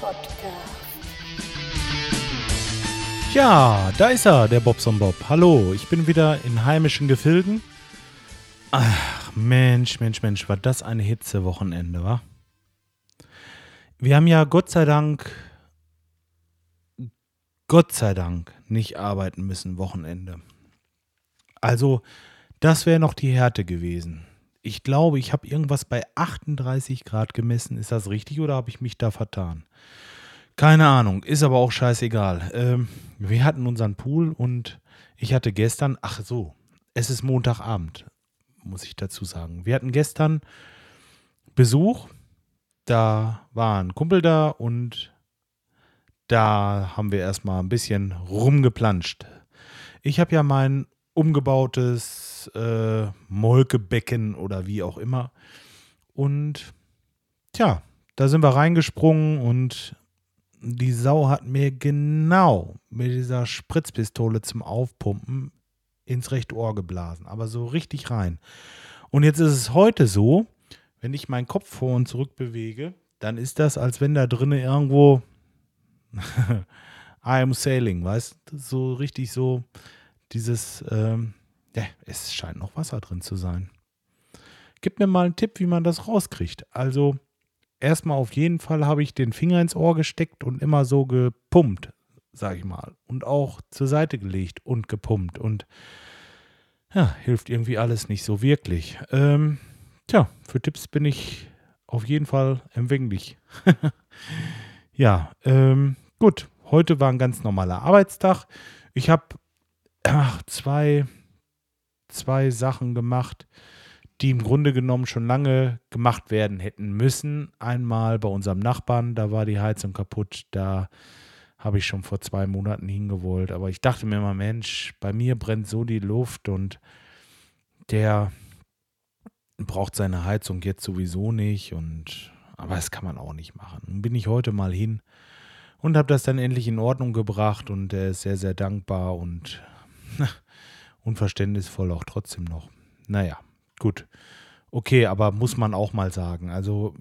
Podcast. Ja, da ist er, der Bobson Bob. Hallo, ich bin wieder in heimischen Gefilden. Ach, Mensch, Mensch, Mensch, war das eine Hitzewochenende, wa? Wir haben ja Gott sei Dank, Gott sei Dank nicht arbeiten müssen Wochenende. Also, das wäre noch die Härte gewesen. Ich glaube, ich habe irgendwas bei 38 Grad gemessen. Ist das richtig oder habe ich mich da vertan? Keine Ahnung, ist aber auch scheißegal. Ähm, wir hatten unseren Pool und ich hatte gestern, ach so, es ist Montagabend, muss ich dazu sagen. Wir hatten gestern Besuch, da war ein Kumpel da und da haben wir erstmal ein bisschen rumgeplanscht. Ich habe ja mein umgebautes äh, Molkebecken oder wie auch immer. Und tja, da sind wir reingesprungen und die Sau hat mir genau mit dieser Spritzpistole zum Aufpumpen ins rechte Ohr geblasen, aber so richtig rein. Und jetzt ist es heute so, wenn ich meinen Kopf vor und zurück bewege, dann ist das, als wenn da drinnen irgendwo I am sailing, weißt du? So richtig so dieses, ähm, ja, es scheint noch Wasser drin zu sein. Gib mir mal einen Tipp, wie man das rauskriegt. Also, erstmal auf jeden Fall habe ich den Finger ins Ohr gesteckt und immer so gepumpt, sag ich mal. Und auch zur Seite gelegt und gepumpt. Und ja, hilft irgendwie alles nicht so wirklich. Ähm, tja, für Tipps bin ich auf jeden Fall empfänglich. ja, ähm, gut. Heute war ein ganz normaler Arbeitstag. Ich habe zwei, zwei Sachen gemacht, die im Grunde genommen schon lange gemacht werden hätten müssen. Einmal bei unserem Nachbarn, da war die Heizung kaputt, da habe ich schon vor zwei Monaten hingewollt. Aber ich dachte mir immer, Mensch, bei mir brennt so die Luft und der braucht seine Heizung jetzt sowieso nicht. Und aber das kann man auch nicht machen. Nun bin ich heute mal hin und habe das dann endlich in Ordnung gebracht und er ist sehr, sehr dankbar und unverständnisvoll auch trotzdem noch. Naja, gut. Okay, aber muss man auch mal sagen. Also,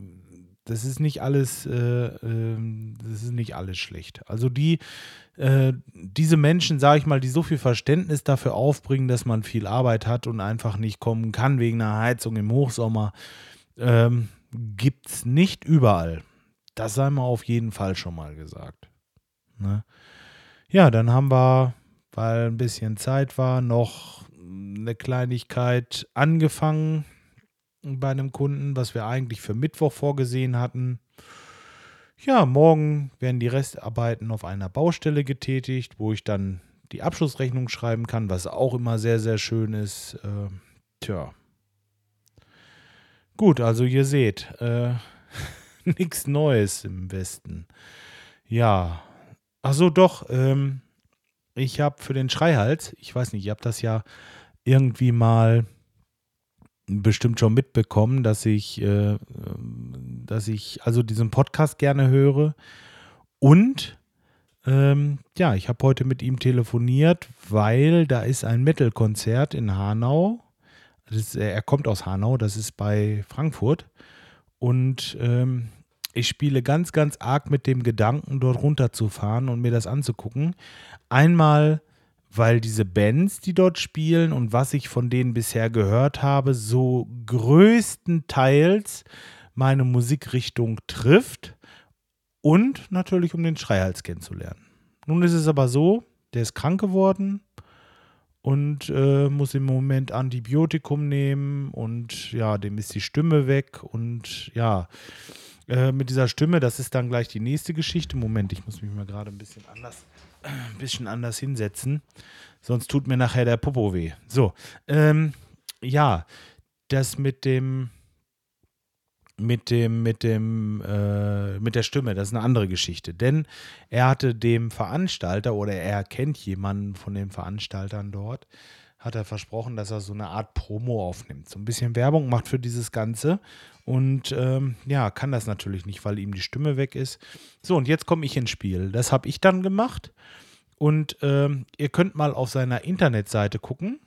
das ist nicht alles, äh, äh, das ist nicht alles schlecht. Also die, äh, diese Menschen, sage ich mal, die so viel Verständnis dafür aufbringen, dass man viel Arbeit hat und einfach nicht kommen kann wegen einer Heizung im Hochsommer, ähm, gibt es nicht überall. Das sei mal auf jeden Fall schon mal gesagt. Ne? Ja, dann haben wir weil ein bisschen Zeit war, noch eine Kleinigkeit angefangen bei einem Kunden, was wir eigentlich für Mittwoch vorgesehen hatten. Ja, morgen werden die Restarbeiten auf einer Baustelle getätigt, wo ich dann die Abschlussrechnung schreiben kann, was auch immer sehr, sehr schön ist. Äh, tja. Gut, also ihr seht, äh, nichts Neues im Westen. Ja. Ach so, doch, ähm, ich habe für den Schreihals, ich weiß nicht, ihr habt das ja irgendwie mal bestimmt schon mitbekommen, dass ich, äh, dass ich also diesen Podcast gerne höre. Und ähm, ja, ich habe heute mit ihm telefoniert, weil da ist ein Metal-Konzert in Hanau. Ist, er kommt aus Hanau, das ist bei Frankfurt. Und ähm, ich spiele ganz, ganz arg mit dem Gedanken, dort runterzufahren und mir das anzugucken. Einmal, weil diese Bands, die dort spielen und was ich von denen bisher gehört habe, so größtenteils meine Musikrichtung trifft. Und natürlich, um den Schreihals kennenzulernen. Nun ist es aber so, der ist krank geworden und äh, muss im Moment Antibiotikum nehmen und ja, dem ist die Stimme weg und ja, äh, mit dieser Stimme, das ist dann gleich die nächste Geschichte. Moment, ich muss mich mal gerade ein bisschen anders, ein bisschen anders hinsetzen. Sonst tut mir nachher der Popo weh. So, ähm, ja, das mit dem, mit dem, mit dem, äh, mit der Stimme, das ist eine andere Geschichte. Denn er hatte dem Veranstalter oder er kennt jemanden von den Veranstaltern dort, hat er versprochen, dass er so eine Art Promo aufnimmt. So ein bisschen Werbung macht für dieses Ganze. Und ähm, ja, kann das natürlich nicht, weil ihm die Stimme weg ist. So, und jetzt komme ich ins Spiel. Das habe ich dann gemacht. Und ähm, ihr könnt mal auf seiner Internetseite gucken.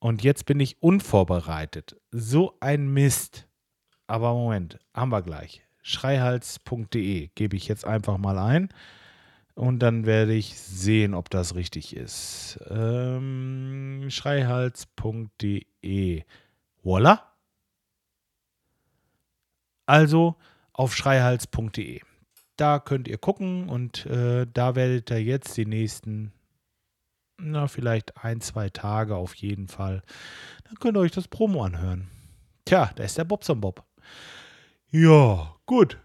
Und jetzt bin ich unvorbereitet. So ein Mist. Aber Moment, haben wir gleich. schreihals.de gebe ich jetzt einfach mal ein. Und dann werde ich sehen, ob das richtig ist. Ähm, schreihals.de. Voila. Also auf schreihals.de. Da könnt ihr gucken und äh, da werdet ihr jetzt die nächsten, na, vielleicht ein, zwei Tage auf jeden Fall. Dann könnt ihr euch das Promo anhören. Tja, da ist der Bobson Bob. Ja, gut.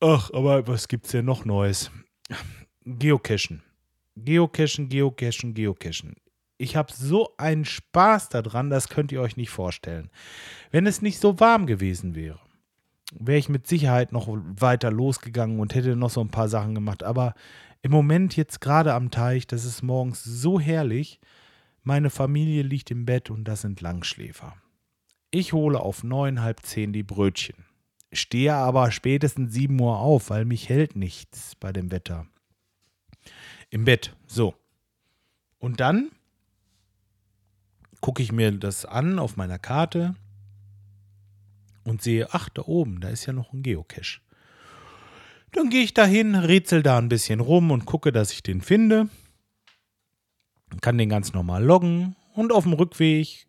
Ach, aber was gibt's denn noch Neues? Geocachen. Geocachen, Geocachen, Geocachen. Ich habe so einen Spaß daran, das könnt ihr euch nicht vorstellen. Wenn es nicht so warm gewesen wäre, wäre ich mit Sicherheit noch weiter losgegangen und hätte noch so ein paar Sachen gemacht. Aber im Moment jetzt gerade am Teich, das ist morgens so herrlich. Meine Familie liegt im Bett und das sind Langschläfer. Ich hole auf neun, halb zehn die Brötchen. Stehe aber spätestens sieben Uhr auf, weil mich hält nichts bei dem Wetter. Im Bett, so. Und dann gucke ich mir das an auf meiner Karte und sehe, ach, da oben, da ist ja noch ein Geocache. Dann gehe ich dahin, rätsel da ein bisschen rum und gucke, dass ich den finde. Kann den ganz normal loggen und auf dem Rückweg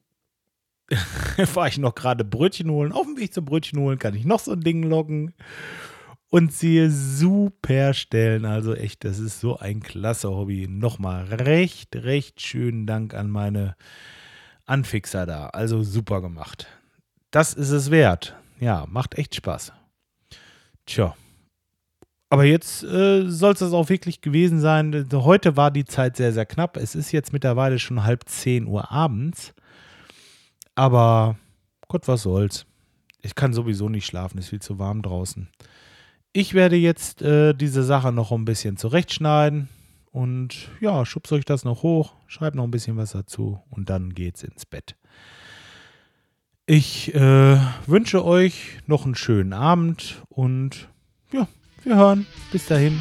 fahre ich noch gerade Brötchen holen. Auf dem Weg zum Brötchen holen kann ich noch so ein Ding loggen und sehe super Stellen. Also echt, das ist so ein klasse Hobby. Nochmal recht, recht schönen Dank an meine Anfixer da. Also super gemacht. Das ist es wert. Ja, macht echt Spaß. Tja. Aber jetzt äh, soll es das auch wirklich gewesen sein. Heute war die Zeit sehr, sehr knapp. Es ist jetzt mittlerweile schon halb zehn Uhr abends. Aber Gott, was soll's. Ich kann sowieso nicht schlafen, es ist viel zu warm draußen. Ich werde jetzt äh, diese Sache noch ein bisschen zurechtschneiden und ja, schubst euch das noch hoch, schreibt noch ein bisschen was dazu und dann geht's ins Bett. Ich äh, wünsche euch noch einen schönen Abend und ja, wir hören. Bis dahin.